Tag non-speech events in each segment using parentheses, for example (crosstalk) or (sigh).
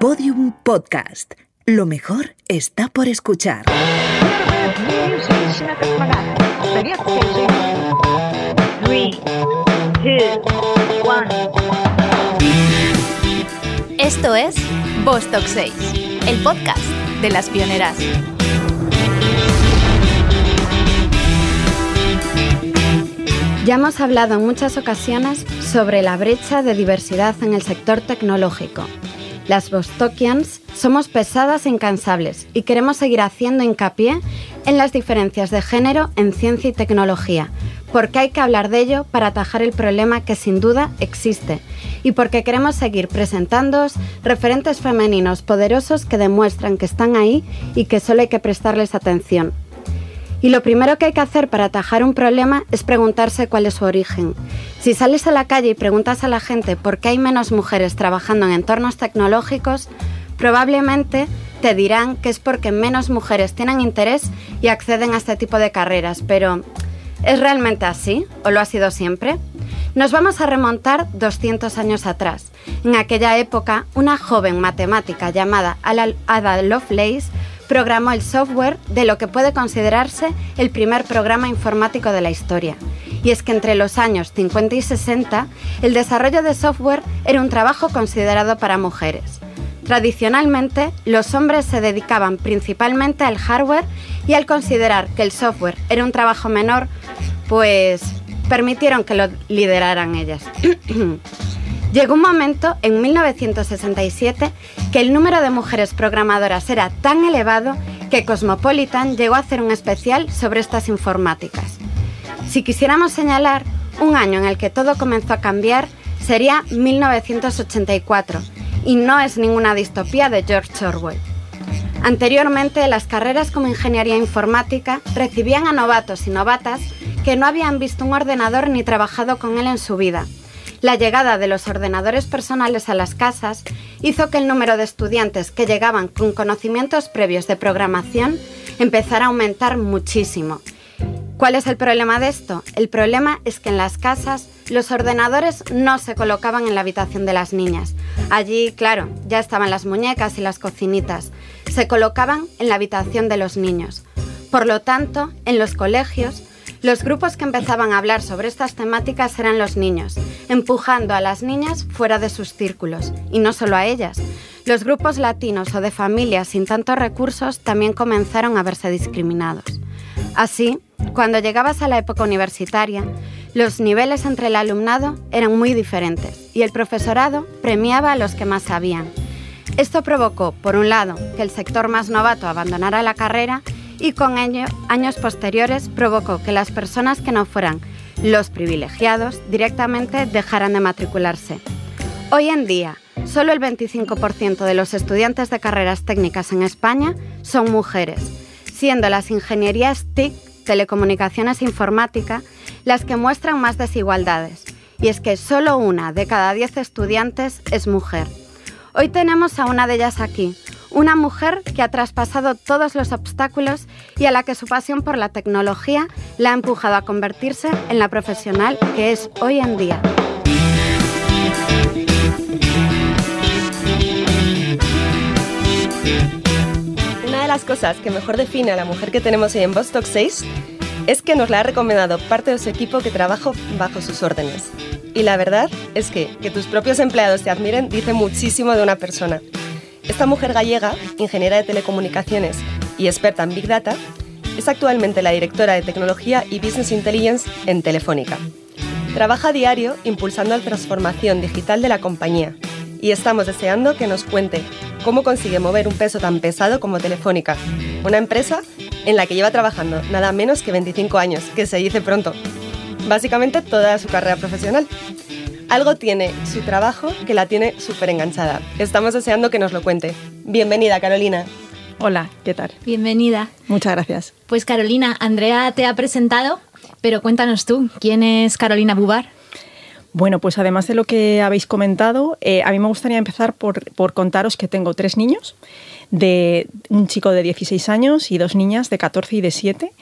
Podium Podcast. Lo mejor está por escuchar. Esto es Vostok 6, el podcast de las pioneras. Ya hemos hablado en muchas ocasiones sobre la brecha de diversidad en el sector tecnológico. Las Bostokians somos pesadas e incansables y queremos seguir haciendo hincapié en las diferencias de género en ciencia y tecnología, porque hay que hablar de ello para atajar el problema que sin duda existe y porque queremos seguir presentándoos referentes femeninos poderosos que demuestran que están ahí y que solo hay que prestarles atención. Y lo primero que hay que hacer para atajar un problema es preguntarse cuál es su origen. Si sales a la calle y preguntas a la gente por qué hay menos mujeres trabajando en entornos tecnológicos, probablemente te dirán que es porque menos mujeres tienen interés y acceden a este tipo de carreras, pero ¿es realmente así o lo ha sido siempre? Nos vamos a remontar 200 años atrás. En aquella época, una joven matemática llamada Ada Lovelace programó el software de lo que puede considerarse el primer programa informático de la historia. Y es que entre los años 50 y 60, el desarrollo de software era un trabajo considerado para mujeres. Tradicionalmente, los hombres se dedicaban principalmente al hardware y al considerar que el software era un trabajo menor, pues permitieron que lo lideraran ellas. (clears throat) Llegó un momento, en 1967, que el número de mujeres programadoras era tan elevado que Cosmopolitan llegó a hacer un especial sobre estas informáticas. Si quisiéramos señalar un año en el que todo comenzó a cambiar, sería 1984, y no es ninguna distopía de George Orwell. Anteriormente, las carreras como ingeniería informática recibían a novatos y novatas que no habían visto un ordenador ni trabajado con él en su vida la llegada de los ordenadores personales a las casas hizo que el número de estudiantes que llegaban con conocimientos previos de programación empezara a aumentar muchísimo. ¿Cuál es el problema de esto? El problema es que en las casas los ordenadores no se colocaban en la habitación de las niñas. Allí, claro, ya estaban las muñecas y las cocinitas. Se colocaban en la habitación de los niños. Por lo tanto, en los colegios, los grupos que empezaban a hablar sobre estas temáticas eran los niños, empujando a las niñas fuera de sus círculos, y no solo a ellas. Los grupos latinos o de familias sin tantos recursos también comenzaron a verse discriminados. Así, cuando llegabas a la época universitaria, los niveles entre el alumnado eran muy diferentes y el profesorado premiaba a los que más sabían. Esto provocó, por un lado, que el sector más novato abandonara la carrera y con ello, años posteriores provocó que las personas que no fueran los privilegiados directamente dejaran de matricularse. Hoy en día, solo el 25% de los estudiantes de carreras técnicas en España son mujeres, siendo las ingenierías TIC, telecomunicaciones e informática, las que muestran más desigualdades. Y es que solo una de cada 10 estudiantes es mujer. Hoy tenemos a una de ellas aquí, una mujer que ha traspasado todos los obstáculos y a la que su pasión por la tecnología la ha empujado a convertirse en la profesional que es hoy en día. Una de las cosas que mejor define a la mujer que tenemos hoy en Vostok 6 es que nos la ha recomendado parte de su equipo que trabaja bajo sus órdenes. Y la verdad es que que tus propios empleados te admiren dice muchísimo de una persona. Esta mujer gallega, ingeniera de telecomunicaciones y experta en Big Data, es actualmente la directora de Tecnología y Business Intelligence en Telefónica. Trabaja a diario impulsando la transformación digital de la compañía y estamos deseando que nos cuente cómo consigue mover un peso tan pesado como Telefónica, una empresa en la que lleva trabajando nada menos que 25 años, que se dice pronto, básicamente toda su carrera profesional algo tiene su trabajo que la tiene súper enganchada. Estamos deseando que nos lo cuente. Bienvenida, Carolina. Hola, ¿qué tal? Bienvenida. Muchas gracias. Pues Carolina, Andrea te ha presentado, pero cuéntanos tú, ¿quién es Carolina Bubar? Bueno, pues además de lo que habéis comentado, eh, a mí me gustaría empezar por, por, contaros que tengo tres niños, de un chico de 16 años y dos niñas de 14 y de 7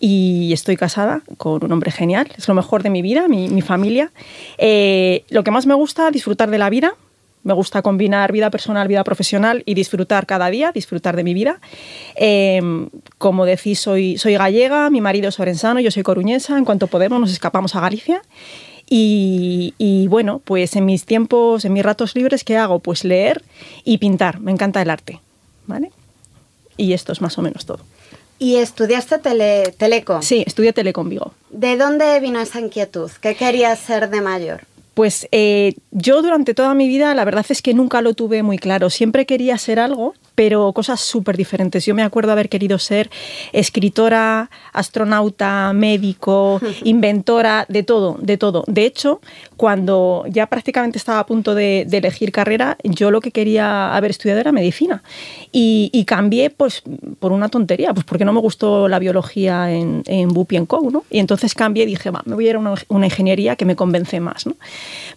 y estoy casada con un hombre genial. Es lo mejor de mi vida, mi, familia. Eh, lo que más me gusta, disfrutar de la vida, Me gusta combinar vida personal, vida profesional y disfrutar cada día, disfrutar de mi vida. Em, como decís, soy, soy gallega, mi marido es orensano, yo soy coruñesa. En cuanto podemos, nos escapamos a Galicia. Y, y, bueno, pues en mis tiempos, en mis ratos libres, ¿qué hago? Pues leer y pintar. Me encanta el arte. ¿Vale? Y esto es más o menos todo. ¿Y estudiaste tele, Teleco? Sí, estudié Teleco en Vigo. ¿De dónde vino esa inquietud? ¿Qué querías ser de mayor? Pues eh, yo durante toda mi vida la verdad es que nunca lo tuve muy claro. Siempre quería ser algo, pero cosas súper diferentes. Yo me acuerdo haber querido ser escritora, astronauta, médico, (laughs) inventora, de todo, de todo. De hecho, cuando ya prácticamente estaba a punto de, elegir carrera, yo lo que quería haber estudiado era medicina. Y, cambié pues, por una tontería, pues porque no me gustó la biología en, en Bupi en Co, ¿no? Y entonces cambié y dije, va, me voy a ir a una, ingeniería que me convence más, ¿no?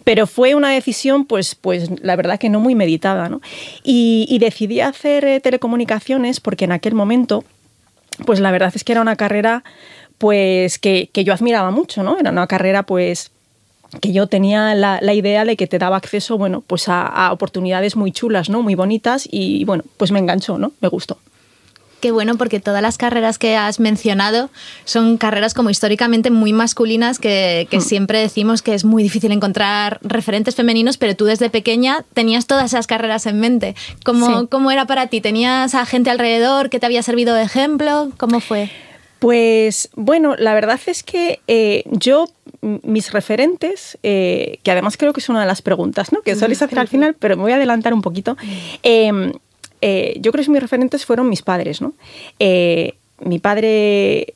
Pero fue una decisión, pues, pues la verdad que no muy meditada, ¿no? y decidí hacer eh, telecomunicaciones porque en aquel momento, pues la verdad es que era una carrera pues que, yo admiraba mucho, ¿no? Era una carrera pues que yo tenía la, idea de que te daba acceso, bueno, pues a, a, oportunidades muy chulas, ¿no? Muy bonitas y bueno, pues me enganchó, ¿no? Me gustó. Qué bueno, porque todas las carreras que has mencionado son carreras como históricamente muy masculinas que, hmm. siempre decimos que es muy difícil encontrar referentes femeninos, pero tú desde pequeña tenías todas esas carreras en mente. ¿Cómo, ¿cómo era para ti? ¿Tenías a gente alrededor que te había servido de ejemplo? ¿Cómo fue? Pues bueno, la verdad es que eh, yo, mis referentes, eh, que además creo que es una de las preguntas ¿no? que sueles hacer al final, pero me voy a adelantar un poquito. Eh, eh, yo creo que mis referentes fueron mis padres, ¿no? Eh, mi padre,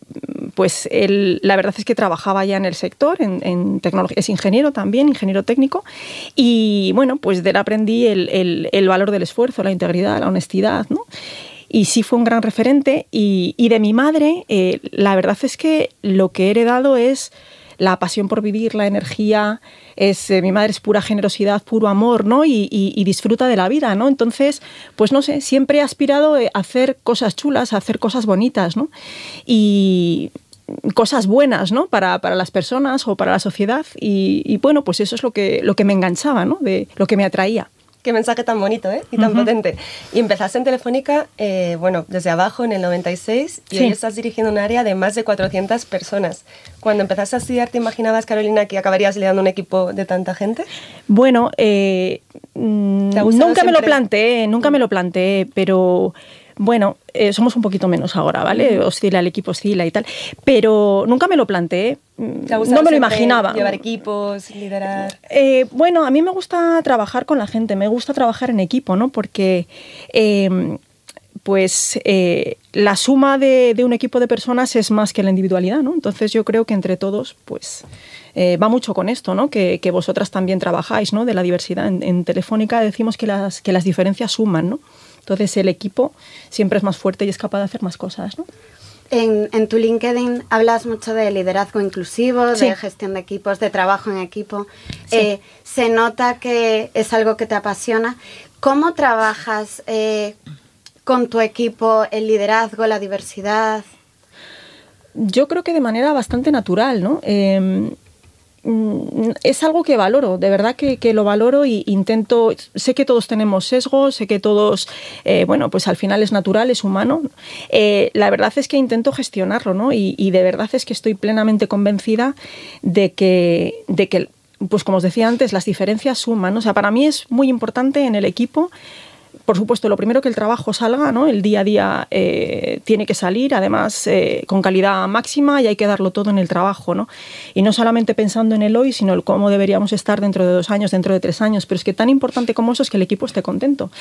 pues él, la verdad es que trabajaba ya en el sector, en, tecnología, es ingeniero también, ingeniero técnico, y bueno, pues de él aprendí el, valor del esfuerzo, la integridad, la honestidad, ¿no? Y sí fue un gran referente. Y, de mi madre, eh, la verdad es que lo que he heredado es la pasión por vivir, la energía, es, eh, mi madre es pura generosidad, puro amor, ¿no? Y, disfruta de la vida, ¿no? Entonces, pues no sé, siempre he aspirado a hacer cosas chulas, a hacer cosas bonitas, ¿no? Y cosas buenas, ¿no? Para, las personas o para la sociedad. Y, y, bueno, pues eso es lo que, lo que me enganchaba, ¿no? De lo que me atraía. Qué mensaje tan bonito ¿eh? y tan potente. Y empezaste en Telefónica, eh, bueno, desde abajo en el 96 y hoy estás dirigiendo un área de más de 400 personas. Cuando empezaste a estudiar, ¿te imaginabas, Carolina, que acabarías liderando un equipo de tanta gente? Bueno, eh, nunca me lo planteé, nunca me lo planteé, pero bueno, eh, somos un poquito menos ahora, ¿vale? Oscila, el equipo oscila y tal. Pero nunca me lo planteé. No me lo imaginaba. Llevar equipos, liderar. Eh, bueno, a mí me gusta trabajar con la gente, me gusta trabajar en equipo, ¿no? Porque. Eh, pues la suma de, un equipo de personas es más que la individualidad, ¿no? Entonces yo creo que entre todos, pues va mucho con esto, ¿no? Que, vosotras también trabajáis, ¿no? De la diversidad. En, en, Telefónica decimos que las, que las diferencias suman, ¿no? Entonces el equipo siempre es más fuerte y es capaz de hacer más cosas. ¿no? En, tu LinkedIn hablas mucho de liderazgo inclusivo, de gestión de equipos, de trabajo en equipo. Eh, se nota que es algo que te apasiona. ¿Cómo trabajas eh, con tu equipo el liderazgo, la diversidad? Yo creo que de manera bastante natural, ¿no? Em, es algo que valoro, de verdad que, lo valoro e intento, sé que todos tenemos sesgos, sé que todos, eh, bueno, pues al final es natural, es humano. Eh, la verdad es que intento gestionarlo, ¿no? Y, y, de verdad es que estoy plenamente convencida de que, de que, pues como os decía antes, las diferencias suman. O sea, para mí es muy importante en el equipo por supuesto, lo primero que el trabajo salga, ¿no? El día a día eh, tiene que salir, además eh, con calidad máxima y hay que darlo todo en el trabajo, ¿no? Y no solamente pensando en el hoy, sino el cómo deberíamos estar dentro de dos años, dentro de tres años. Pero es que tan importante como eso es que el equipo esté contento,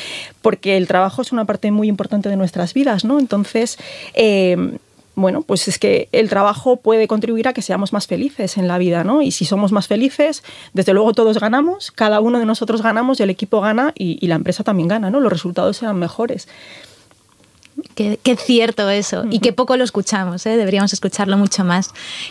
porque el trabajo es una parte muy importante de nuestras vidas, ¿no? Entonces, eh, bueno, pues es que el trabajo puede contribuir a que seamos más felices en la vida, ¿no? Y si somos más felices, desde luego todos ganamos, cada uno de nosotros ganamos y el equipo gana y, la empresa también gana, ¿no? Los resultados serán mejores. Qué, cierto eso, y qué poco lo escuchamos, ¿eh? deberíamos escucharlo mucho más.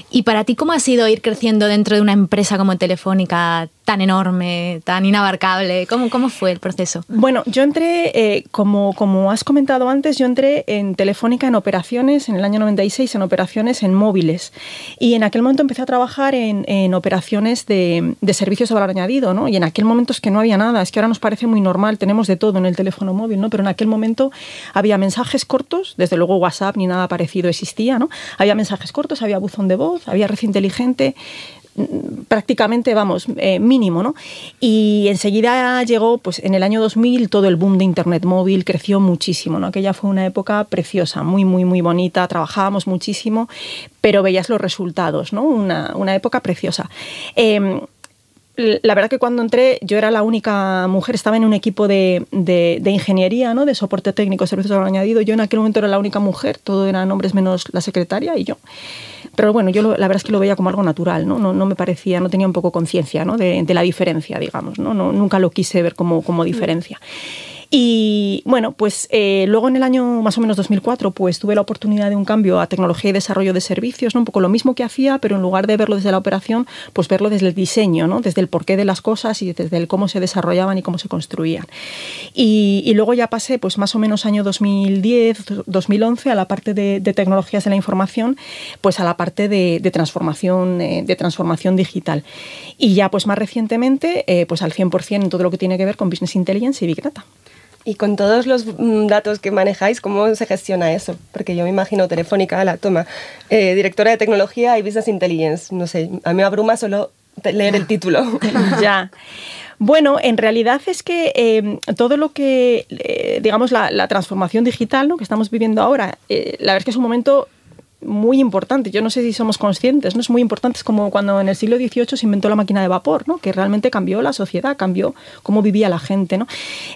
¿Y para ti cómo ha sido ir creciendo dentro de una empresa como Telefónica tan enorme, tan inabarcable? ¿Cómo, cómo fue el proceso? Bueno, yo entré, eh, como, como has comentado antes, yo entré en Telefónica en operaciones, en el año 96, en operaciones en móviles. Y en aquel momento empecé a trabajar en, en operaciones de, de, servicios de valor añadido, ¿no? Y en aquel momento es que no había nada, es que ahora nos parece muy normal, tenemos de todo en el teléfono móvil, ¿no? Pero en aquel momento había mensajes cortos, desde luego WhatsApp ni nada parecido existía, ¿no? Había mensajes cortos, había buzón de voz, había red inteligente, prácticamente, vamos, eh, mínimo, ¿no? Y enseguida llegó, pues en el año 2000, todo el boom de Internet móvil creció muchísimo, ¿no? Aquella fue una época preciosa, muy, muy, muy bonita, trabajábamos muchísimo, pero veías los resultados, ¿no? Una, una época preciosa. Eh, la verdad que cuando entré yo era la única mujer, estaba en un equipo de, de, de ingeniería, ¿no? de soporte técnico, servicios añadido. Yo en aquel momento era la única mujer, todo eran hombres menos la secretaria y yo. Pero bueno, yo lo, la verdad es que lo veía como algo natural, ¿no? No, no me parecía, no tenía un poco conciencia ¿no? de, de, la diferencia, digamos. ¿no? no nunca lo quise ver como, como diferencia. Y bueno, pues eh, luego en el año más o menos 2004, pues tuve la oportunidad de un cambio a tecnología y desarrollo de servicios, ¿no? un poco lo mismo que hacía, pero en lugar de verlo desde la operación, pues verlo desde el diseño, ¿no? desde el porqué de las cosas y desde el cómo se desarrollaban y cómo se construían. Y, y luego ya pasé, pues más o menos año 2010, 2011, a la parte de, de tecnologías de la información, pues a la parte de, de transformación, eh, de transformación digital. Y ya pues más recientemente, eh, pues al 100% en todo lo que tiene que ver con Business Intelligence y Big Data. Y con todos los mm, datos que manejáis, ¿cómo se gestiona eso? Porque yo me imagino Telefónica, la toma, eh, directora de tecnología y business intelligence. No sé, a mí me abruma solo leer el título. (laughs) ya. Bueno, en realidad es que eh, todo lo que, eh, digamos, la, la, transformación digital ¿no? que estamos viviendo ahora, eh, la verdad es que es un momento muy importante. Yo no sé si somos conscientes, ¿no? Es muy importante. Es como cuando en el siglo XVIII se inventó la máquina de vapor, ¿no? Que realmente cambió la sociedad, cambió cómo vivía la gente, ¿no?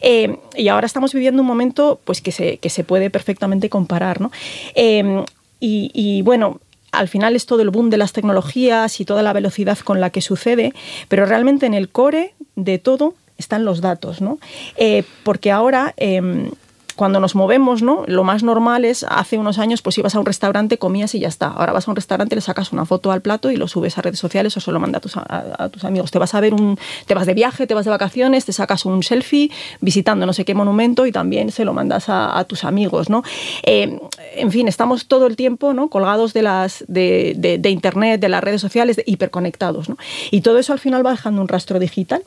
Eh, y ahora estamos viviendo un momento, pues, que se, que se puede perfectamente comparar, ¿no? Eh, y, y bueno, al final es todo el boom de las tecnologías y toda la velocidad con la que sucede, pero realmente en el core de todo están los datos, ¿no? Eh, porque ahora eh, cuando nos movemos, ¿no? Lo más normal es, hace unos años, pues ibas a un restaurante, comías y ya está. Ahora vas a un restaurante, le sacas una foto al plato y lo subes a redes sociales o se lo mandas a tus, a, tus amigos. Te vas a ver un, te vas de viaje, te vas de vacaciones, te sacas un selfie visitando no sé qué monumento y también se lo mandas a, tus amigos, ¿no? Eh, en fin, estamos todo el tiempo, ¿no? Colgados de las, de, de, de internet, de las redes sociales, hiperconectados, ¿no? Y todo eso al final va dejando un rastro digital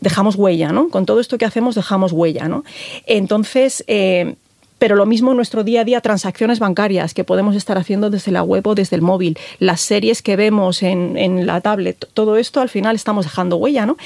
dejamos huella, ¿no? Con todo esto que hacemos dejamos huella, ¿no? Entonces, eh, pero lo mismo en nuestro día a día, transacciones bancarias que podemos estar haciendo desde la web o desde el móvil, las series que vemos en, la tablet, todo esto al final estamos dejando huella, ¿no?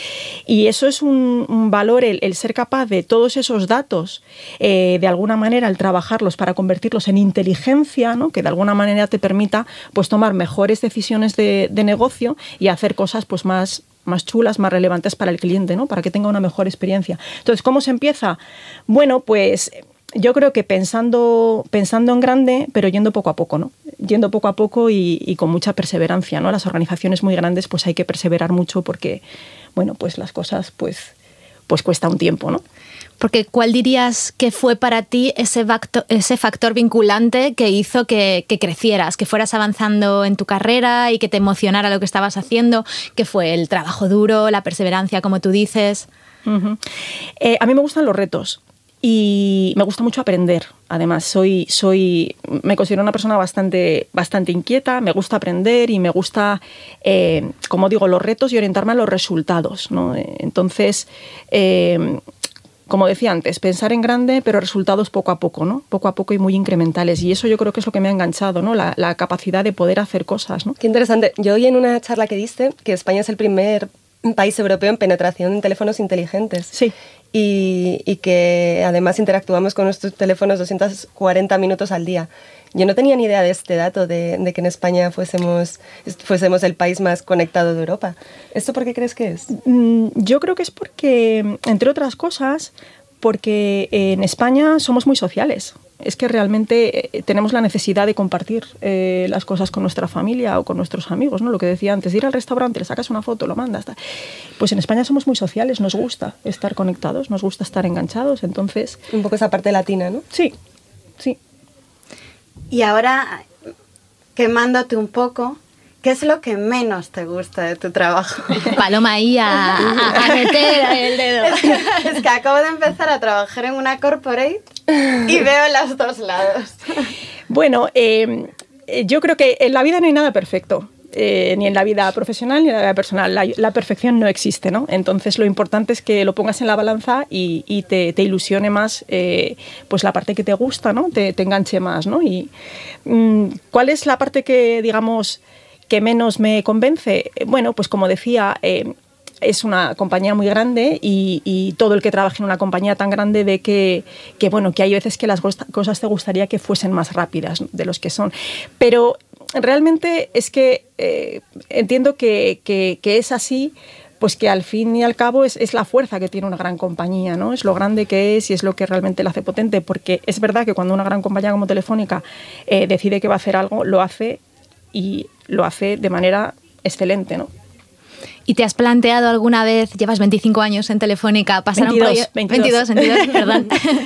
Y eso es un, valor, el, el, ser capaz de todos esos datos, eh, de alguna manera, al trabajarlos para convertirlos en inteligencia, ¿no? Que de alguna manera te permita, pues, tomar mejores decisiones de, de negocio y hacer cosas, pues, más más chulas, más relevantes para el cliente, ¿no? Para que tenga una mejor experiencia. Entonces, ¿cómo se empieza? Bueno, pues yo creo que pensando, pensando en grande, pero yendo poco a poco, ¿no? Yendo poco a poco y, con mucha perseverancia, ¿no? Las organizaciones muy grandes, pues hay que perseverar mucho porque, bueno, pues las cosas, pues, pues cuesta un tiempo, ¿no? Porque ¿cuál dirías que fue para ti ese factor, ese factor vinculante que hizo que, que, crecieras, que fueras avanzando en tu carrera y que te emocionara lo que estabas haciendo? ¿Qué fue el trabajo duro, la perseverancia, como tú dices? Uh -huh. eh, a mí me gustan los retos y me gusta mucho aprender. Además, soy, soy, me considero una persona bastante, bastante inquieta, me gusta aprender y me gusta, eh, como digo, los retos y orientarme a los resultados. ¿no? Entonces, eh, como decía antes, pensar en grande, pero resultados poco a poco, ¿no? Poco a poco y muy incrementales. Y eso yo creo que es lo que me ha enganchado, ¿no? La, capacidad de poder hacer cosas, ¿no? Qué interesante. Yo oí en una charla que diste que España es el primer país europeo en penetración en teléfonos inteligentes. Sí. Y, y, que además interactuamos con nuestros teléfonos 240 minutos al día. Yo no tenía ni idea de este dato, de, de, que en España fuésemos, fuésemos el país más conectado de Europa. ¿Esto por qué crees que es? Mm, yo creo que es porque, entre otras cosas, porque en España somos muy sociales. Es que realmente eh, tenemos la necesidad de compartir eh, las cosas con nuestra familia o con nuestros amigos, ¿no? Lo que decía antes, ir al restaurante, le sacas una foto, lo mandas. Tal. Pues en España somos muy sociales, nos gusta estar conectados, nos gusta estar enganchados, entonces... Un poco esa parte latina, ¿no? Sí, sí. Y ahora, quemándote un poco, ¿Qué es lo que menos te gusta de tu trabajo? (laughs) Paloma ahí a, a, meter el dedo. (laughs) Es que, acabo de empezar a trabajar en una corporate y veo los dos lados. Bueno, eh, yo creo que en la vida no hay nada perfecto. Eh, ni en la vida profesional ni en la vida personal. La, perfección no existe, ¿no? Entonces lo importante es que lo pongas en la balanza y, te, ilusione más eh, pues la parte que te gusta, ¿no? Te, enganche más, ¿no? Y mm, ¿cuál es la parte que, digamos, que menos me convence? Bueno, pues como decía, eh, es una compañía muy grande y, todo el que trabaja en una compañía tan grande ve que, bueno, que hay veces que las cosas te gustaría que fuesen más rápidas de los que son. Pero realmente es que eh, entiendo que, es así, pues que al fin y al cabo es, la fuerza que tiene una gran compañía, ¿no? Es lo grande que es y es lo que realmente la hace potente, porque es verdad que cuando una gran compañía como Telefónica eh, decide que va a hacer algo, lo hace y lo hace de manera excelente, ¿no? ¿Y te has planteado alguna vez, llevas 25 años en Telefónica, pasar, un, 22, (laughs)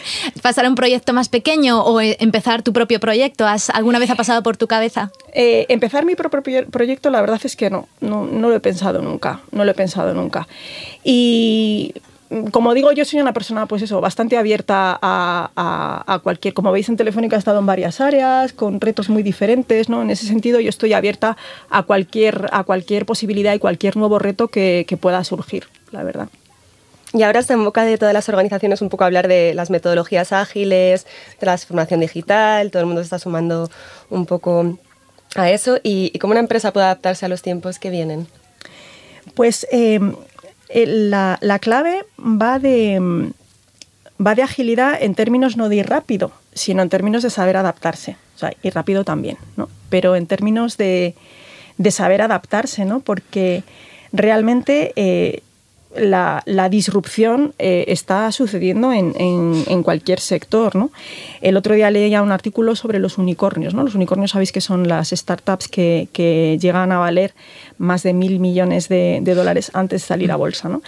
(laughs) pasar un proyecto más pequeño o eh, empezar tu propio proyecto? ¿Has, ¿Alguna vez ha pasado por tu cabeza? Eh, empezar mi propio proyecto, la verdad es que no, no, no lo he pensado nunca, no lo he pensado nunca. Y como digo, yo soy una persona, pues eso, bastante abierta a, cualquier. Como veis en Telefónica he estado en varias áreas, con retos muy diferentes, ¿no? En ese sentido, yo estoy abierta a cualquier, a cualquier posibilidad y cualquier nuevo reto que, pueda surgir, la verdad. Y ahora está en boca de todas las organizaciones un poco hablar de las metodologías ágiles, de la transformación digital, todo el mundo se está sumando un poco a eso y, cómo una empresa puede adaptarse a los tiempos que vienen. Pues eh, la, clave va de, va de agilidad en términos no de ir rápido, sino en términos de saber adaptarse. O sea, ir rápido también, ¿no? Pero en términos de, saber adaptarse, ¿no? Porque realmente eh, la, disrupción eh, está sucediendo en, cualquier sector. ¿no? El otro día leía un artículo sobre los unicornios. ¿no? Los unicornios sabéis que son las startups que, llegan a valer más de mil millones de, dólares antes de salir a bolsa. ¿no?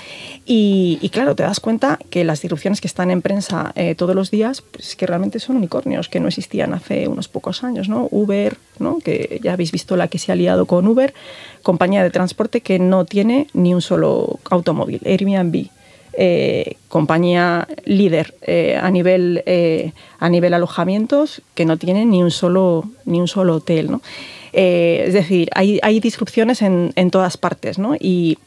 Y, claro, te das cuenta que las disrupciones que están en prensa eh, todos los días, pues que realmente son unicornios que no existían hace unos pocos años. ¿no? Uber, ¿no? que ya habéis visto la que se ha liado con Uber, compañía de transporte que no tiene ni un solo automóvil. Airbnb, eh, compañía líder eh, a, nivel, eh, a nivel alojamientos que no tiene ni un solo, ni un solo hotel. ¿no? Es decir, hay, hay disrupciones en, en, todas partes. ¿no? Y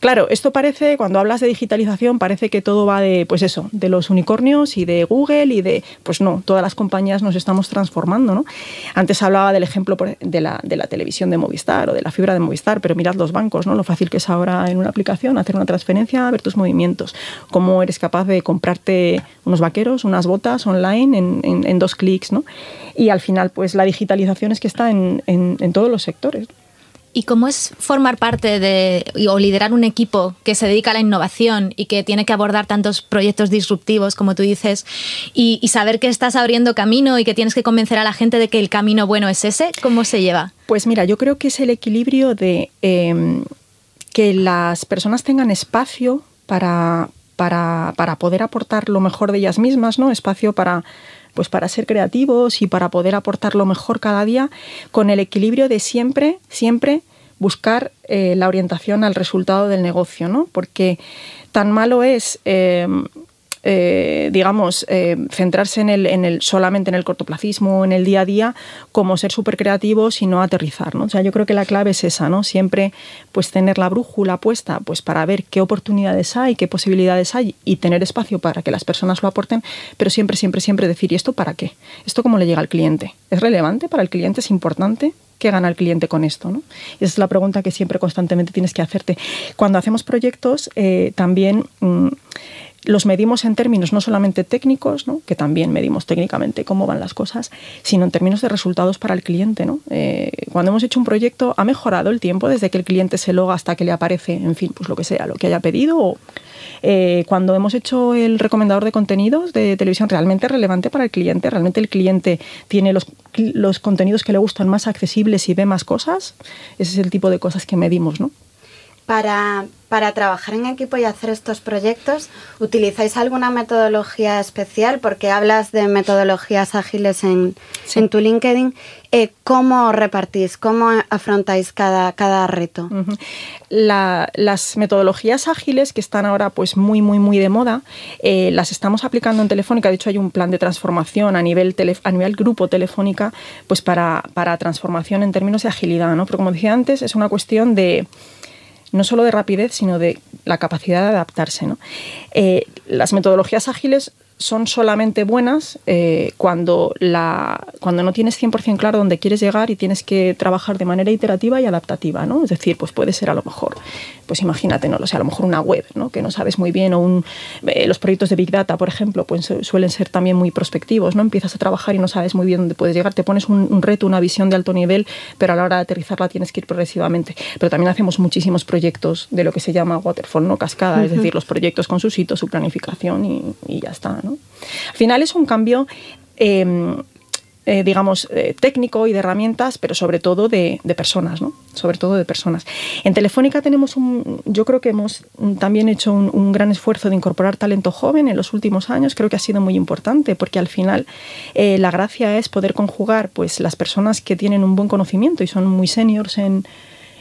Claro, esto parece, cuando hablas de digitalización, parece que todo va de, pues eso, de los unicornios y de Google y de, pues no, todas las compañías nos estamos transformando, ¿no? Antes hablaba del ejemplo de la, de la televisión de Movistar o de la fibra de Movistar, pero mirad los bancos, ¿no? Lo fácil que es ahora en una aplicación hacer una transferencia, ver tus movimientos, cómo eres capaz de comprarte unos vaqueros, unas botas online en, dos clics, ¿no? Y al final, pues la digitalización es que está en, en todos los sectores. ¿Y cómo es formar parte de o liderar un equipo que se dedica a la innovación y que tiene que abordar tantos proyectos disruptivos, como tú dices, y, saber que estás abriendo camino y que tienes que convencer a la gente de que el camino bueno es ese? ¿Cómo se lleva? Pues mira, yo creo que es el equilibrio de em, que las personas tengan espacio para, para, para poder aportar lo mejor de ellas mismas, ¿no? Espacio para pues para ser creativos y para poder aportar lo mejor cada día, con el equilibrio de siempre, siempre buscar eh, la orientación al resultado del negocio, ¿no? Porque tan malo es eh, eh, digamos, eh, centrarse en el, en el, solamente en el cortoplacismo, en el día a día, como ser súper creativos y no aterrizar. ¿no? O sea, yo creo que la clave es esa, ¿no? Siempre pues tener la brújula puesta pues, para ver qué oportunidades hay, qué posibilidades hay y tener espacio para que las personas lo aporten, pero siempre, siempre, siempre decir, ¿y esto para qué? ¿Esto cómo le llega al cliente? ¿Es relevante para el cliente? ¿Es importante? ¿Qué gana el cliente con esto? ¿no? esa es la pregunta que siempre constantemente tienes que hacerte. Cuando hacemos proyectos, eh, también... Mm, los medimos en términos no solamente técnicos, ¿no? que también medimos técnicamente cómo van las cosas, sino en términos de resultados para el cliente. ¿no? Eh, cuando hemos hecho un proyecto, ha mejorado el tiempo desde que el cliente se loga hasta que le aparece, en fin, pues lo que sea, lo que haya pedido. Eh, cuando hemos hecho el recomendador de contenidos de televisión, realmente relevante para el cliente, realmente el cliente tiene los, los contenidos que le gustan más accesibles y ve más cosas, ese es el tipo de cosas que medimos. ¿no? Para para trabajar en equipo y hacer estos proyectos, ¿utilizáis alguna metodología especial? Porque hablas de metodologías ágiles en, en tu LinkedIn. Eh, ¿Cómo repartís? ¿Cómo afrontáis cada, cada reto? las metodologías ágiles que están ahora pues muy, muy, muy de moda, eh, las estamos aplicando en Telefónica. De hecho, hay un plan de transformación a nivel, a nivel grupo Telefónica pues para, para transformación en términos de agilidad. ¿no? Pero como decía antes, es una cuestión de no solo de rapidez, sino de la capacidad de adaptarse. ¿no? Eh, las metodologías ágiles son solamente buenas eh, cuando, la, cuando no tienes 100% claro dónde quieres llegar y tienes que trabajar de manera iterativa y adaptativa, ¿no? Es decir, pues puede ser a lo mejor, pues imagínate, no lo sé, a lo mejor una web, ¿no? Que no sabes muy bien o un, eh, los proyectos de Big Data, por ejemplo, pues suelen ser también muy prospectivos, ¿no? Empiezas a trabajar y no sabes muy bien dónde puedes llegar, te pones un, reto, una visión de alto nivel, pero a la hora de aterrizarla tienes que ir progresivamente. Pero también hacemos muchísimos proyectos de lo que se llama waterfall, ¿no? Cascada, es decir, los proyectos con sus hitos, su planificación y, y ya está, ¿no? Al final es un cambio... Em, eh, digamos, eh, técnico y de herramientas, pero sobre todo de, personas, ¿no? Sobre todo de personas. En Telefónica tenemos un, yo creo que hemos también hecho un, gran esfuerzo de incorporar talento joven en los últimos años, creo que ha sido muy importante, porque al final eh, la gracia es poder conjugar, pues, las personas que tienen un buen conocimiento y son muy seniors en,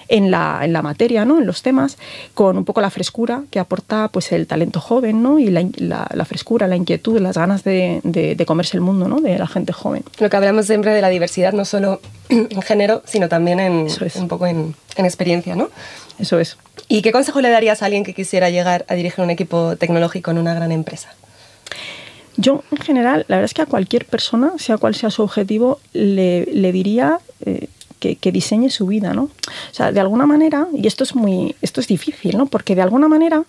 en la, en la materia, ¿no? en los temas, con un poco la frescura que aporta pues, el talento joven ¿no? y la, la, frescura, la inquietud, las ganas de, de, comerse el mundo ¿no? de la gente joven. Lo que hablamos siempre de la diversidad, no solo (clears throat) en género, sino también en, un poco en, en experiencia. ¿no? Eso es. ¿Y qué consejo le darías a alguien que quisiera llegar a dirigir un equipo tecnológico en una gran empresa? Yo, en general, la verdad es que a cualquier persona, sea cual sea su objetivo, le, le diría eh, que, diseñe su vida, ¿no? O sea, de alguna manera, y esto es muy, esto es difícil, ¿no? Porque de alguna manera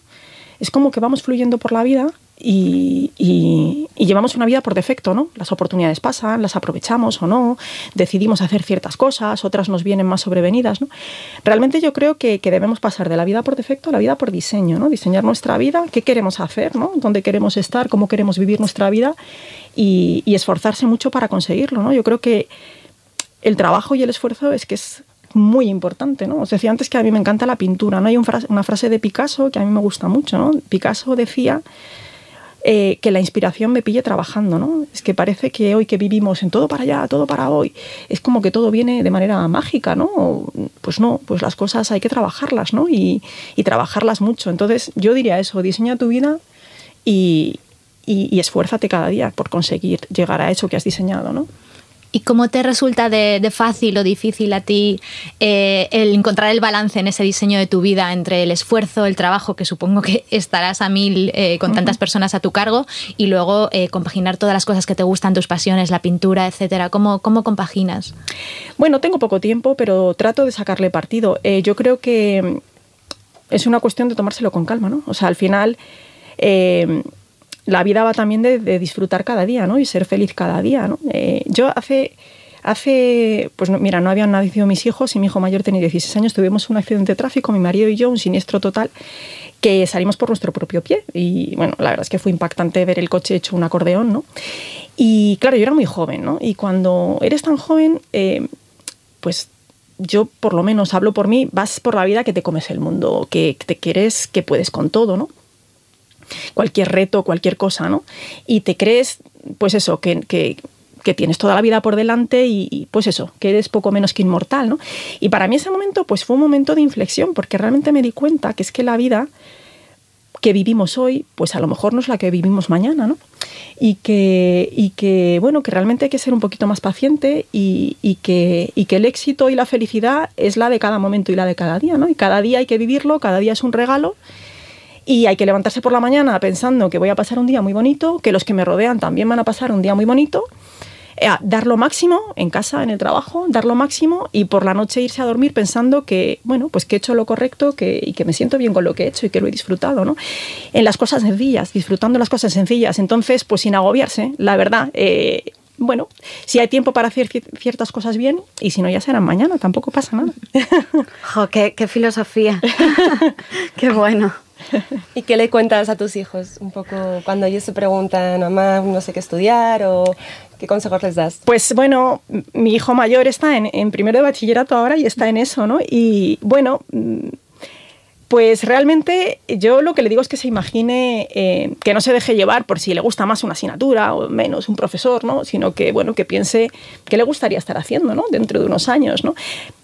es como que vamos fluyendo por la vida y, llevamos una vida por defecto, ¿no? Las oportunidades pasan, las aprovechamos o no, decidimos hacer ciertas cosas, otras nos vienen más sobrevenidas, ¿no? Realmente yo creo que, debemos pasar de la vida por defecto a la vida por diseño, ¿no? Diseñar nuestra vida, qué queremos hacer, ¿no? Dónde queremos estar, cómo queremos vivir nuestra vida y, y esforzarse mucho para conseguirlo, ¿no? Yo creo que el trabajo y el esfuerzo es que es muy importante, ¿no? Os decía antes que a mí me encanta la pintura, ¿no? Hay una frase de Picasso que a mí me gusta mucho, ¿no? Picasso decía eh, que la inspiración me pille trabajando, ¿no? Es que parece que hoy que vivimos en todo para allá, todo para hoy, es como que todo viene de manera mágica, ¿no? Pues no, pues las cosas hay que trabajarlas, ¿no? Y, trabajarlas mucho. Entonces yo diría eso, diseña tu vida y, y esfuérzate cada día por conseguir llegar a eso que has diseñado, ¿no? ¿Y cómo te resulta de, fácil o difícil a ti eh, el encontrar el balance en ese diseño de tu vida entre el esfuerzo, el trabajo, que supongo que (laughs) estarás a mil eh, con tantas personas a tu cargo, y luego eh, compaginar todas las cosas que te gustan, tus pasiones, la pintura, etcétera? ¿Cómo, ¿Cómo compaginas? Bueno, tengo poco tiempo, pero trato de sacarle partido. yo creo que es una cuestión de tomárselo con calma, ¿no? O sea, al final la vida va también de, disfrutar cada día, ¿no? Y ser feliz cada día, ¿no? Eh, yo hace, hace, pues mira, no habían nacido mis hijos y mi hijo mayor tenía 16 años, tuvimos un accidente de tráfico, mi marido y yo, un siniestro total, que salimos por nuestro propio pie. Y bueno, la verdad es que fue impactante ver el coche hecho un acordeón, ¿no? Y claro, yo era muy joven, ¿no? Y cuando eres tan joven, eh, pues yo por lo menos hablo por mí, vas por la vida que te comes el mundo, que te quieres, que puedes con todo, ¿no? Cualquier reto, cualquier cosa, ¿no? Y te crees, pues eso, que, que, tienes toda la vida por delante y, pues eso, que eres poco menos que inmortal, ¿no? Y para mí ese momento pues fue un momento de inflexión porque realmente me di cuenta que es que la vida que vivimos hoy, pues a lo mejor no es la que vivimos mañana, ¿no? Y que, y que bueno, que realmente hay que ser un poquito más paciente y, y, que, y que el éxito y la felicidad es la de cada momento y la de cada día, ¿no? Y cada día hay que vivirlo, cada día es un regalo y hay que levantarse por la mañana pensando que voy a pasar un día muy bonito, que los que me rodean también van a pasar un día muy bonito, eh, dar lo máximo en casa, en el trabajo, dar lo máximo y por la noche irse a dormir pensando que, bueno, pues que he hecho lo correcto que, y que me siento bien con lo que he hecho y que lo he disfrutado, ¿no? En las cosas sencillas, disfrutando las cosas sencillas. Entonces, pues sin agobiarse, la verdad. Eh, bueno, si hay tiempo para hacer ciertas cosas bien y si no ya serán mañana, tampoco pasa nada. (laughs) Jo, qué, qué filosofía. (laughs) (laughs) qué bueno. (laughs) ¿Y qué le cuentas a tus hijos un poco cuando ellos se preguntan, mamá, no sé qué estudiar o qué consejos les das? Pues bueno, mi hijo mayor está en, primero de bachillerato ahora y está en eso, ¿no? Y bueno, mm, Pues realmente yo lo que le digo es que se imagine, eh, que no se deje llevar por si le gusta más una asignatura o menos un profesor, ¿no? sino que, bueno, que piense qué le gustaría estar haciendo ¿no? dentro de unos años. ¿no?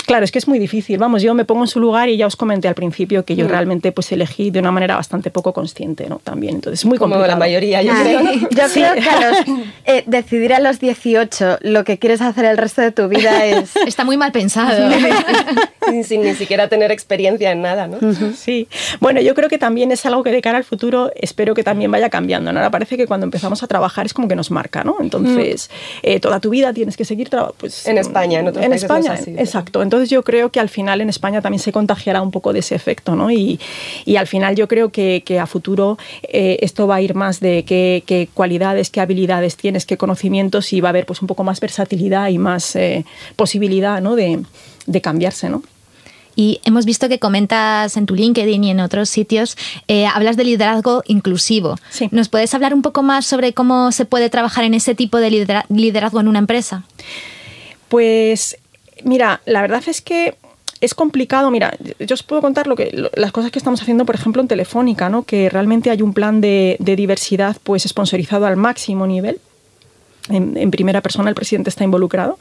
Claro, es que es muy difícil. Vamos, yo me pongo en su lugar y ya os comenté al principio que yo mm. realmente pues elegí de una manera bastante poco consciente, ¿no? También, entonces es muy Como complicado. la mayoría, yo creo. Yo creo que a los, (laughs) eh, decidir a los 18 lo que quieres hacer el resto de tu vida es... (laughs) Está muy mal pensado. (laughs) Sin, ni siquiera tener experiencia en nada, ¿no? Sí. Bueno, yo creo que también es algo que de cara al futuro espero que también vaya cambiando. ¿no? Ahora parece que cuando empezamos a trabajar es como que nos marca, ¿no? Entonces, mm. eh, toda tu vida tienes que seguir trabajando. Pues, en España, en otros En países España, no es así, exacto. Entonces yo creo que al final en España también se contagiará un poco de ese efecto, ¿no? Y, y al final yo creo que, que a futuro eh, esto va a ir más de qué, qué, cualidades, qué habilidades tienes, qué conocimientos y va a haber pues un poco más versatilidad y más eh, posibilidad, ¿no? De, de cambiarse, ¿no? Y hemos visto que comentas en tu LinkedIn y en otros sitios, eh, hablas de liderazgo inclusivo. Sí. ¿Nos puedes hablar un poco más sobre cómo se puede trabajar en ese tipo de liderazgo en una empresa? Pues mira, la verdad es que es complicado. Mira, yo os puedo contar lo que, las cosas que estamos haciendo, por ejemplo, en Telefónica, ¿no? que realmente hay un plan de, diversidad pues, sponsorizado al máximo nivel. En, primera persona el presidente está involucrado.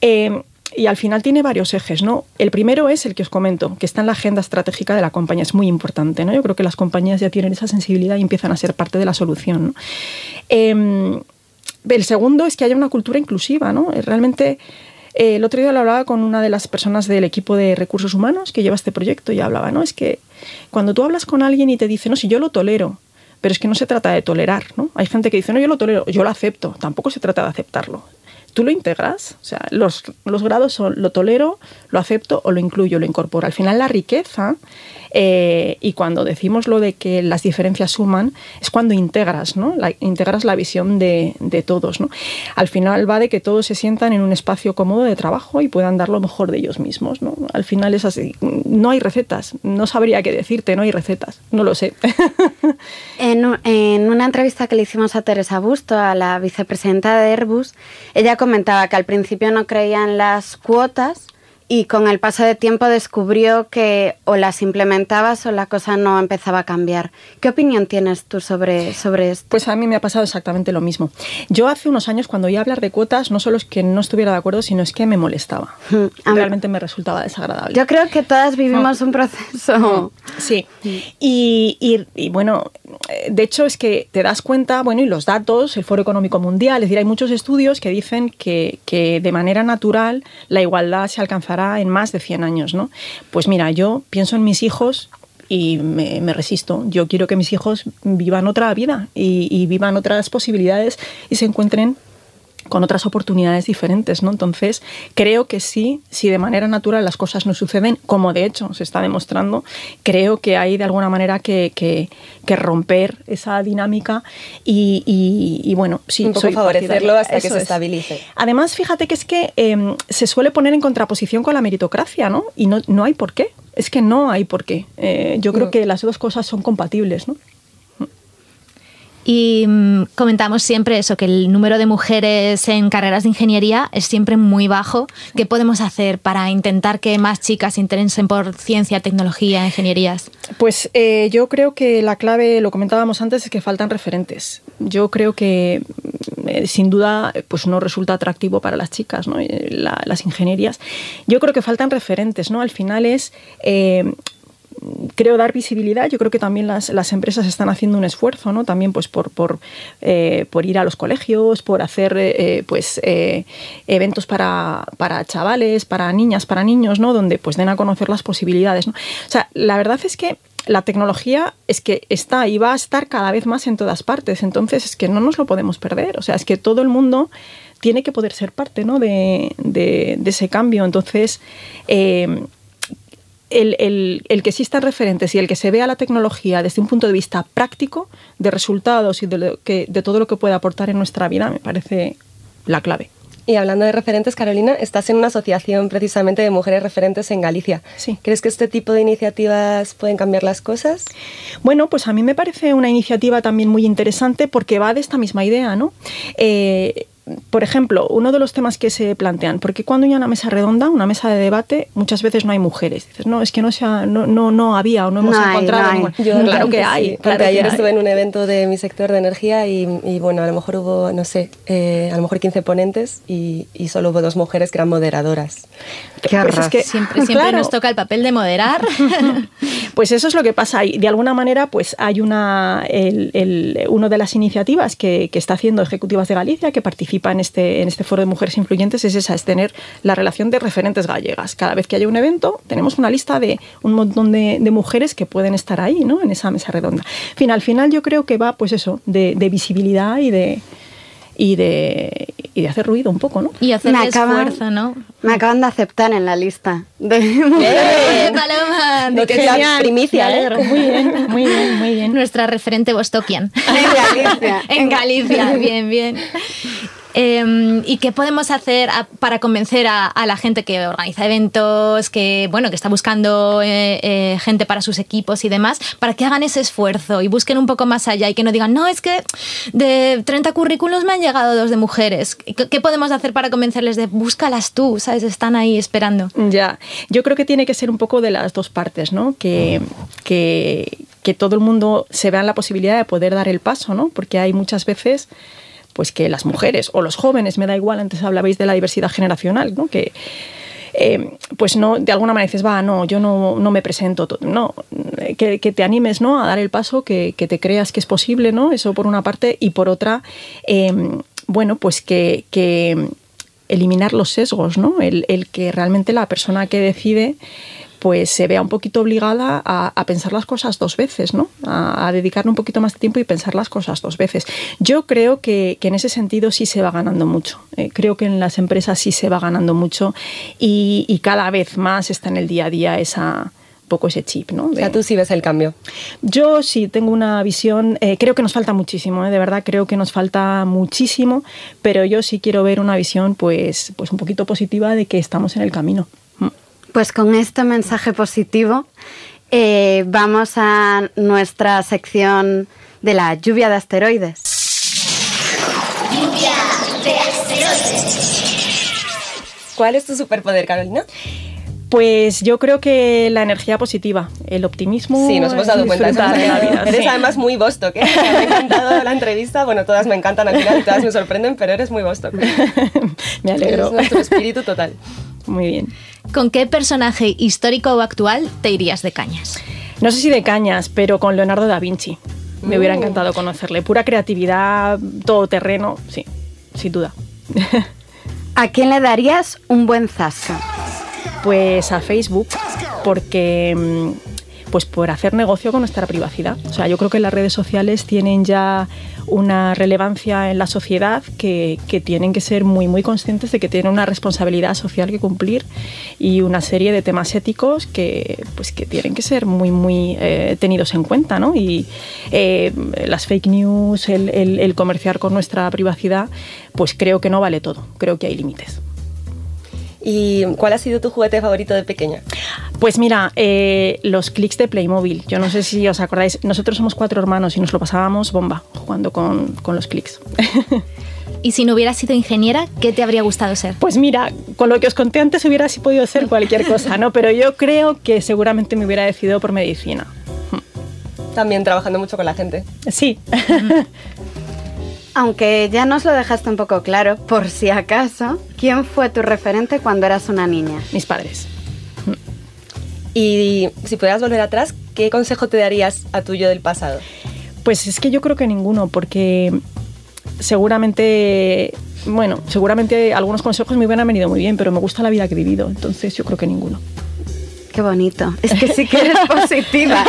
Eh, y al final tiene varios ejes, ¿no? El primero es el que os comento, que está en la agenda estratégica de la compañía, es muy importante, ¿no? Yo creo que las compañías ya tienen esa sensibilidad y empiezan a ser parte de la solución, eh, el segundo es que haya una cultura inclusiva, ¿no? Realmente eh, el otro día lo hablaba con una de las personas del equipo de recursos humanos que lleva este proyecto y hablaba, ¿no? Es que cuando tú hablas con alguien y te dice, no, si yo lo tolero, pero es que no se trata de tolerar, ¿no? Hay gente que dice, no, yo lo tolero, yo lo acepto, tampoco se trata de aceptarlo. Tú lo integras, o sea, los, los grados son lo tolero, lo acepto o lo incluyo, lo incorporo. Al final la riqueza, eh, y cuando decimos lo de que las diferencias suman, es cuando integras, ¿no? La, integras la visión de, de, todos, ¿no? Al final va de que todos se sientan en un espacio cómodo de trabajo y puedan dar lo mejor de ellos mismos, ¿no? Al final es así. No hay recetas, no sabría qué decirte, no hay recetas, no lo sé. (laughs) en, una entrevista que le hicimos a Teresa Busto, a la vicepresidenta de Airbus, ella comentaba que al principio no creía en las cuotas y con el paso de tiempo descubrió que o las implementabas o la cosa no empezaba a cambiar. ¿Qué opinión tienes tú sobre, sobre esto? Pues a mí me ha pasado exactamente lo mismo. Yo hace unos años cuando a hablar de cuotas no solo es que no estuviera de acuerdo, sino es que me molestaba. Mm, Realmente me resultaba desagradable. Yo creo que todas vivimos mm. un proceso. Sí. Y, y, y, bueno, de hecho es que te das cuenta, bueno, y los datos, el Foro Económico Mundial, es decir, hay muchos estudios que dicen que, que de manera natural la igualdad se alcanzará en más de 100 años, ¿no? Pues mira, yo pienso en mis hijos y me, resisto. Yo quiero que mis hijos vivan otra vida y, vivan otras posibilidades y se encuentren con otras oportunidades diferentes, ¿no? Entonces, creo que sí, si de manera natural las cosas no suceden, como de hecho se está demostrando, creo que hay de alguna manera que, que, que romper esa dinámica y, y, y bueno, sí, Un poco soy favorecerlo hasta Eso que se es. estabilice. Además, fíjate que es que eh, se suele poner en contraposición con la meritocracia, ¿no? Y no, no hay por qué. Es que no hay por qué. Eh, yo creo que las dos cosas son compatibles, ¿no? Y mm, comentamos siempre eso, que el número de mujeres en carreras de ingeniería es siempre muy bajo. ¿Qué podemos hacer para intentar que más chicas se interesen por ciencia, tecnología, ingenierías? Pues eh, yo creo que la clave, lo comentábamos antes, es que faltan referentes. Yo creo que eh, sin duda pues no resulta atractivo para las chicas, ¿no? Eh, la, las ingenierías. Yo creo que faltan referentes, ¿no? Al final es creo dar visibilidad. Yo creo que también las, las empresas están haciendo un esfuerzo, ¿no? También pues por, por, eh, por ir a los colegios, por hacer eh, pues eh, eventos para, para, chavales, para niñas, para niños, ¿no? Donde pues den a conocer las posibilidades, ¿no? O sea, la verdad es que la tecnología es que está y va a estar cada vez más en todas partes. Entonces es que no nos lo podemos perder. O sea, es que todo el mundo tiene que poder ser parte ¿no? de, de, de ese cambio. Entonces, eh, el, el, el, que existan referentes y el que se vea la tecnología desde un punto de vista práctico, de resultados y de, lo que, de todo lo que puede aportar en nuestra vida, me parece la clave. Y hablando de referentes, Carolina, estás en una asociación precisamente de mujeres referentes en Galicia. Sí. ¿Crees que este tipo de iniciativas pueden cambiar las cosas? Bueno, pues a mí me parece una iniciativa también muy interesante porque va de esta misma idea, ¿no? Eh, por ejemplo, uno de los temas que se plantean, porque cuando hay una mesa redonda, una mesa de debate, muchas veces no hay mujeres. Dices, no, es que no, sea, no, no, no había o no hemos No hay, encontrado. no hay. ninguna". claro que hay. Sí, claro porque que ayer hay. estuve en un evento de mi sector de energía y, y, bueno, a lo mejor hubo, no sé, eh, a lo mejor 15 ponentes y, y solo hubo dos mujeres que eran moderadoras. Qué Pues es que- Siempre, siempre Claro. nos toca el papel de moderar. (laughs) Pues eso es lo que pasa. Y de alguna manera, pues hay una, el, el- una de las iniciativas que, que está haciendo Ejecutivas de Galicia, que participa en este, en este foro de mujeres influyentes, es esa, es tener la relación de referentes gallegas. Cada vez que haya un evento, tenemos una lista de un montón de, de mujeres que pueden estar ahí, ¿no? En esa mesa redonda. En fin, al final yo creo que va, pues eso, de, de visibilidad y de, y de, y de hacer ruido un poco, ¿no? Y hacer esfuerzo, ¿no? Me acaban de aceptar en la lista de ¡Eh, Paloma! (laughs) No, que es la primicia, ¿eh? Muy bien, muy bien, muy bien. Nuestra referente bostokian. En Galicia. (laughs) en Galicia, (laughs) bien, bien. Eh, ¿Y qué podemos hacer para convencer a, la gente que organiza eventos, que bueno, que está buscando eh, eh, gente para sus equipos y demás, para que hagan ese esfuerzo y busquen un poco más allá y que no digan, no, es que de 30 currículos me han llegado dos de mujeres. ¿Qué, qué podemos hacer para convencerles de búscalas tú, sabes? Están ahí esperando. Ya, yo creo que tiene que ser un poco de las dos partes, ¿no? Que, que, que todo el mundo se vea en la posibilidad de poder dar el paso, ¿no? Porque hay muchas veces pues que las mujeres o los jóvenes, me da igual, antes hablabais de la diversidad generacional, ¿no? Que, eh, pues no, de alguna manera dices, va, no, yo no, no me presento, to- no, que, que te animes, ¿no? A dar el paso, que, que te creas que es posible, ¿no? Eso por una parte, y por otra, eh, bueno, pues que, que eliminar los sesgos, ¿no? El, el que realmente la persona que decide pues se vea un poquito obligada a, a pensar las cosas dos veces, ¿no? A, a dedicarle un poquito más de tiempo y pensar las cosas dos veces. Yo creo que, que en ese sentido sí se va ganando mucho. Eh, creo que en las empresas sí se va ganando mucho y, y cada vez más está en el día a día esa poco ese chip, ¿no? O sea, tú sí ves el cambio. yo sí tengo una visión, eh, creo que nos falta muchísimo, ¿eh? de verdad creo que nos falta muchísimo, pero yo sí quiero ver una visión pues, pues un poquito positiva de que estamos en el camino. Pues con este mensaje positivo eh, vamos a nuestra sección de la lluvia de asteroides. ¿Cuál es tu superpoder, Carolina? Pues yo creo que la energía positiva, el optimismo. Sí, nos hemos dado cuenta. de vida. Eres sí. además muy Bostock, ¿eh? Me ha encantado la entrevista. Bueno, todas me encantan al final, todas me sorprenden, pero eres muy Bostock. (laughs) Me alegro. Es nuestro espíritu total. Muy bien. ¿Con qué personaje histórico o actual te irías de cañas? No sé si de cañas, pero con Leonardo da Vinci. Me hubiera Mm. encantado conocerle. Pura creatividad, todo terreno, sí, sin duda. (laughs) ¿A quién le darías un buen zasco? Pues a Facebook, porque mm, pues por hacer negocio con nuestra privacidad. O sea, yo creo que las redes sociales tienen ya una relevancia en la sociedad que, que tienen que ser muy, muy conscientes de que tienen una responsabilidad social que cumplir y una serie de temas éticos que, pues, que tienen que ser muy, muy eh, tenidos en cuenta. ¿no? Y eh, las fake news, el, el- el comerciar con nuestra privacidad, pues creo que no vale todo. Creo que hay límites. ¿Y cuál ha sido tu juguete favorito de pequeña? Pues mira, eh, los clics de Playmobil. Yo no sé si os acordáis, nosotros somos cuatro hermanos y nos lo pasábamos bomba jugando con, con los clics. (laughs) Y si no hubieras sido ingeniera, ¿qué te habría gustado ser? Pues mira, con lo que os conté antes hubiera podido ser cualquier cosa, ¿no? Pero yo creo que seguramente me hubiera decidido por medicina. También trabajando mucho con la gente. Sí. (laughs) Aunque ya nos lo dejaste un poco claro, por si acaso, ¿quién fue tu referente cuando eras una niña? Mis padres. Y si pudieras volver atrás, ¿qué consejo te darías a tu yo del pasado? Pues es que yo creo que ninguno, porque seguramente, bueno, seguramente algunos consejos me hubieran venido muy bien, pero me gusta la vida que he vivido, entonces yo creo que ninguno. Qué bonito. Es que sí que eres (laughs) positiva.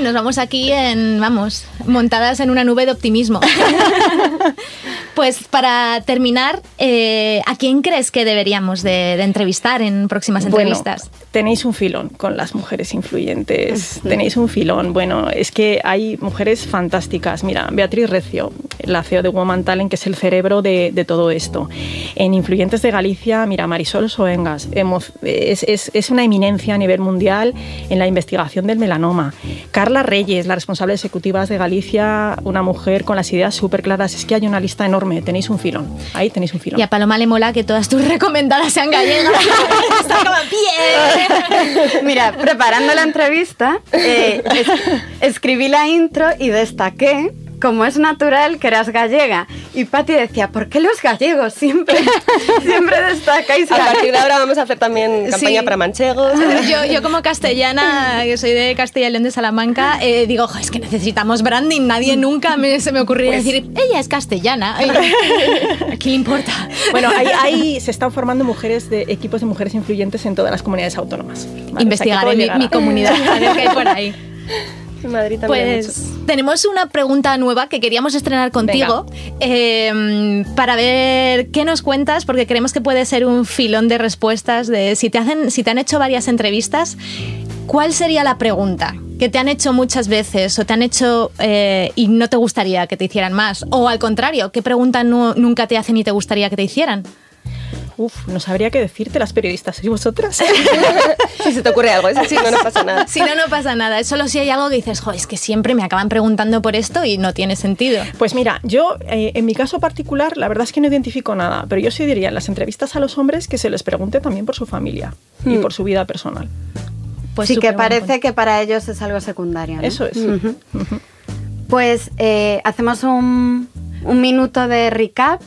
Nos vamos aquí en, vamos, montadas en una nube de optimismo. (laughs) pues para terminar, eh, ¿a quién crees que deberíamos de, de entrevistar en próximas entrevistas? Bueno, tenéis un filón con las mujeres influyentes. Tenéis un filón. Bueno, es que hay mujeres fantásticas. Mira, Beatriz Recio, la CEO de Woman Talent, que es el cerebro de, de todo esto. En influyentes de Galicia, mira, Marisol Soengas es, es, es, una eminencia a nivel mundial en la investigación del melanoma. Carla Reyes, la responsable ejecutiva de Galicia, una mujer con las ideas súper claras. Es que hay una lista enorme, tenéis un filón. Ahí tenéis un filón. Y a Paloma le mola que todas tus (laughs) recomendadas sean gallegas. (laughs) (laughs) Está como bien. Mira, preparando la entrevista, eh, es, escribí la intro y destaqué como es natural que eras gallega. Y Patti decía, ¿por qué los gallegos siempre, (laughs) siempre destacáis? A partir de ahora vamos a hacer también campaña Sí. para manchegos. (laughs) Yo, yo como castellana, que soy de Castilla y León de Salamanca, eh, digo, "Jo, es que necesitamos branding. Nadie nunca me, se me ocurriría decir, ella es castellana. Ay, (laughs) ¿A quién le importa? Bueno, ahí, ahí se están formando mujeres de equipos de mujeres influyentes en todas las comunidades autónomas. ¿vale? O sea, que Investigaré todo mi, comunidad, a ver qué hay por ahí. En Madrid también hay Pues tenemos una pregunta nueva que queríamos estrenar contigo eh, para ver qué nos cuentas, porque creemos que puede ser un filón de respuestas de si te hacen, si te han hecho varias entrevistas, ¿cuál sería la pregunta que te han hecho muchas veces o te han hecho eh, y no te gustaría que te hicieran más? O al contrario, ¿qué pregunta nu- nunca te hacen y te gustaría que te hicieran? Uf, no sabría qué decirte las periodistas. ¿Y vosotras? (laughs) Si se te ocurre algo, eso sí, no, no pasa nada. Si no, no pasa nada. Es solo si hay algo que dices, jo, es que siempre me acaban preguntando por esto y no tiene sentido. Pues mira, yo eh, en mi caso particular, la verdad es que no identifico nada, pero yo sí diría en las entrevistas a los hombres que se les pregunte también por su familia y por su vida personal. Pues sí que parece que para ellos es algo secundario. ¿no? Eso es. Pues eh, hacemos un, un minuto de recap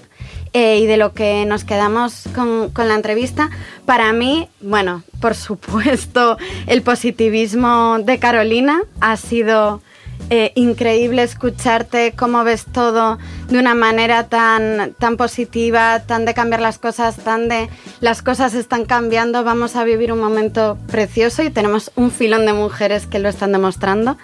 eh, y de lo que nos quedamos con, con la entrevista. Para mí, bueno, por supuesto, el positivismo de Carolina ha sido eh, increíble escucharte cómo ves todo de una manera tan, tan positiva, tan de cambiar las cosas, tan de las cosas están cambiando, vamos a vivir un momento precioso y tenemos un filón de mujeres que lo están demostrando.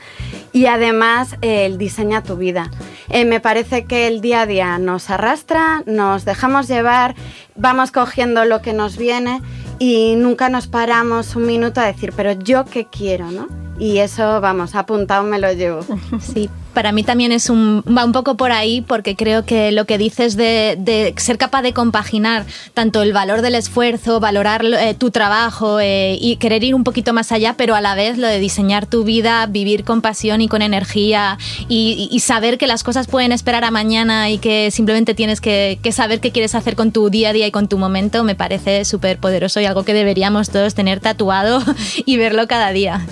Y además eh, el diseña tu vida. Eh, me parece que el día a día nos arrastra, nos dejamos llevar, vamos cogiendo lo que nos viene y nunca nos paramos un minuto a decir, pero yo qué quiero, ¿no? Y eso, vamos, apuntado me lo llevo. (laughs) Sí, para mí también es un, va un poco por ahí porque creo que lo que dices de, ser capaz de compaginar tanto el valor del esfuerzo, valorar eh, tu trabajo eh, y querer ir un poquito más allá, pero a la vez lo de diseñar tu vida, vivir con pasión y con energía y, y saber que las cosas pueden esperar a mañana y que simplemente tienes que, que saber qué quieres hacer con tu día a día y con tu momento, me parece súper poderoso y algo que deberíamos todos tener tatuado (laughs) y verlo cada día.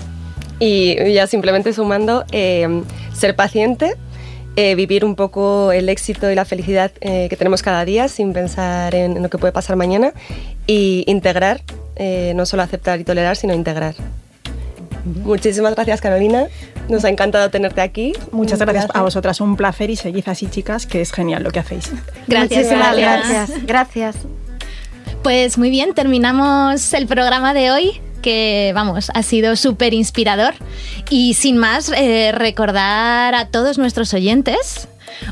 Y ya simplemente sumando, eh, ser paciente, eh, vivir un poco el éxito y la felicidad eh, que tenemos cada día sin pensar en, en lo que puede pasar mañana y integrar, eh, no solo aceptar y tolerar, sino integrar. Muchísimas gracias Carolina, nos ha encantado tenerte aquí. Muchas gracias a vosotras, un placer y seguid así chicas, que es genial lo que hacéis. Gracias, Muchísimas gracias. gracias. Gracias. Pues muy bien, terminamos el programa de hoy que vamos, ha sido súper inspirador. Y sin más, eh, recordar a todos nuestros oyentes,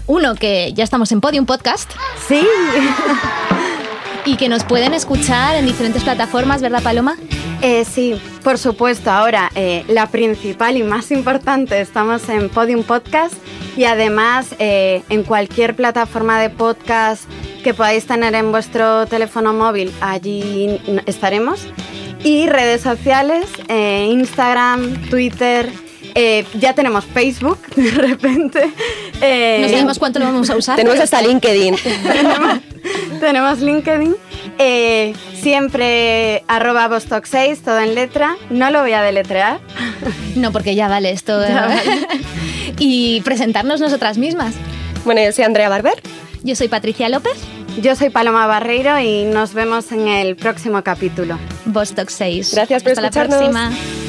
uno, que ya estamos en Podium Podcast Sí. (laughs) y que nos pueden escuchar en diferentes plataformas, ¿verdad, Paloma? Eh, sí, por supuesto. Ahora, eh, la principal y más importante, estamos en Podium Podcast y además eh, en cualquier plataforma de podcast que podáis tener en vuestro teléfono móvil, allí estaremos. Y redes sociales, eh, Instagram, Twitter. eh, ya tenemos Facebook, (laughs) de repente. Eh, No sabemos cuánto lo vamos a usar. Tenemos hasta LinkedIn. (laughs) (laughs) tenemos, tenemos LinkedIn. eh, siempre arroba Vostok 6, todo en letra. No lo voy a deletrear. No, porque ya vale esto. Ya vale. y presentarnos nosotras mismas. Bueno, yo soy Andrea Barber. Yo soy Patricia López, Yo soy Paloma Barreiro y nos vemos en el próximo capítulo. Vostok 6. Gracias por Hasta escucharnos. la próxima.